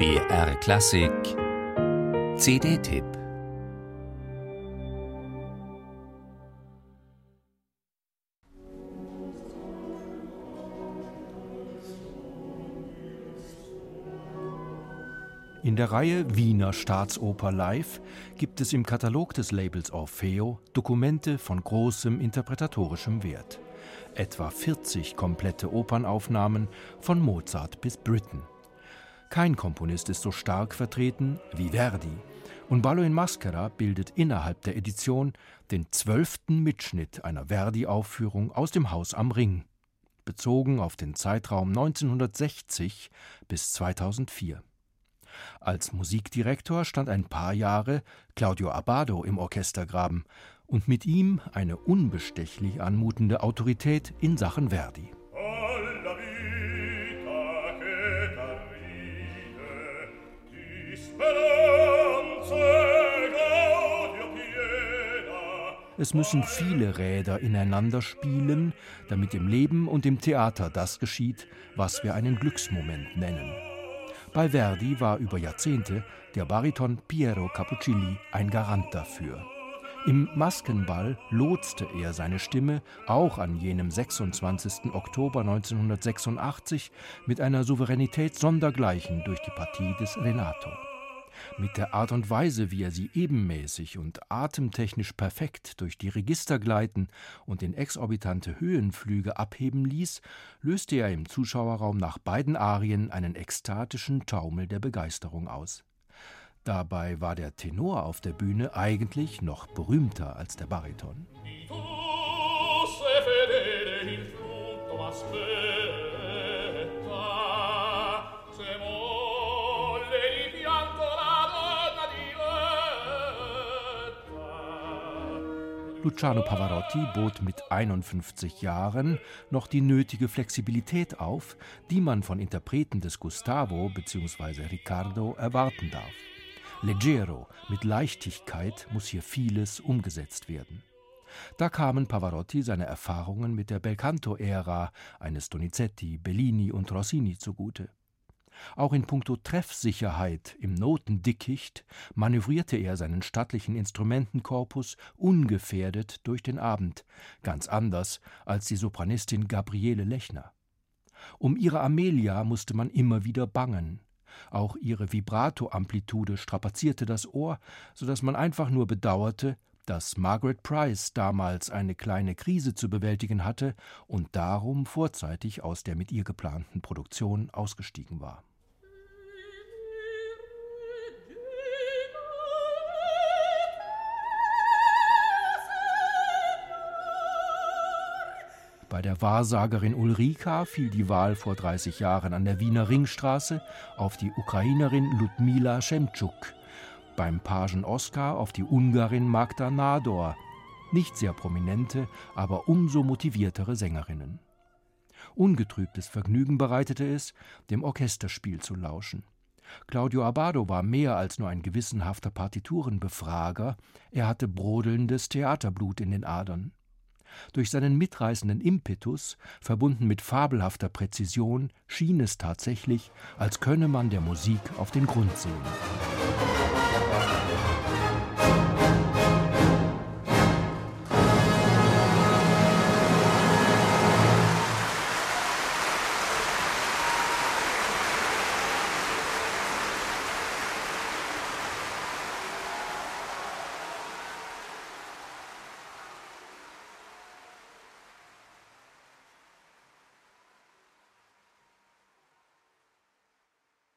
BR Klassik CD-Tipp In der Reihe Wiener Staatsoper Live gibt es im Katalog des Labels Orfeo Dokumente von großem interpretatorischem Wert. Etwa 40 komplette Opernaufnahmen von Mozart bis Britten. Kein Komponist ist so stark vertreten wie Verdi. Und Ballo in Maschera bildet innerhalb der Edition den zwölften Mitschnitt einer Verdi-Aufführung aus dem Haus am Ring, bezogen auf den Zeitraum 1960 bis 2004. Als Musikdirektor stand ein paar Jahre Claudio Abbado im Orchestergraben und mit ihm eine unbestechlich anmutende Autorität in Sachen Verdi. Es müssen viele Räder ineinander spielen, damit im Leben und im Theater das geschieht, was wir einen Glücksmoment nennen. Bei Verdi war über Jahrzehnte der Bariton Piero Cappuccilli ein Garant dafür. Im Maskenball lotste er seine Stimme auch an jenem 26. Oktober 1986 mit einer Souveränität sondergleichen durch die Partie des Renato. Mit der Art und Weise, wie er sie ebenmäßig und atemtechnisch perfekt durch die Register gleiten und in exorbitante Höhenflüge abheben ließ, löste er im Zuschauerraum nach beiden Arien einen ekstatischen Taumel der Begeisterung aus. Dabei war der Tenor auf der Bühne eigentlich noch berühmter als der Bariton. Luciano Pavarotti bot mit 51 Jahren noch die nötige Flexibilität auf, die man von Interpreten des Gustavo bzw. Riccardo erwarten darf. Leggero, mit Leichtigkeit muss hier vieles umgesetzt werden. Da kamen Pavarotti seine Erfahrungen mit der Belcanto-Ära eines Donizetti, Bellini und Rossini zugute. Auch in puncto Treffsicherheit im Notendickicht manövrierte er seinen stattlichen Instrumentenkorpus ungefährdet durch den Abend, ganz anders als die Sopranistin Gabriele Lechner. Um ihre Amelia musste man immer wieder bangen. Auch ihre Vibrato-Amplitude strapazierte das Ohr, so dass man einfach nur bedauerte, dass Margaret Price damals eine kleine Krise zu bewältigen hatte und darum vorzeitig aus der mit ihr geplanten Produktion ausgestiegen war. Bei der Wahrsagerin Ulrika fiel die Wahl vor 30 Jahren an der Wiener Ringstraße auf die Ukrainerin Ludmila Schemtschuk, beim Pagen Oskar auf die Ungarin Magda Nador, nicht sehr prominente, aber umso motiviertere Sängerinnen. Ungetrübtes Vergnügen bereitete es, dem Orchesterspiel zu lauschen. Claudio Abbado war mehr als nur ein gewissenhafter Partiturenbefrager, er hatte brodelndes Theaterblut in den Adern. Durch seinen mitreißenden Impetus, verbunden mit fabelhafter Präzision, schien es tatsächlich, als könne man der Musik auf den Grund sehen.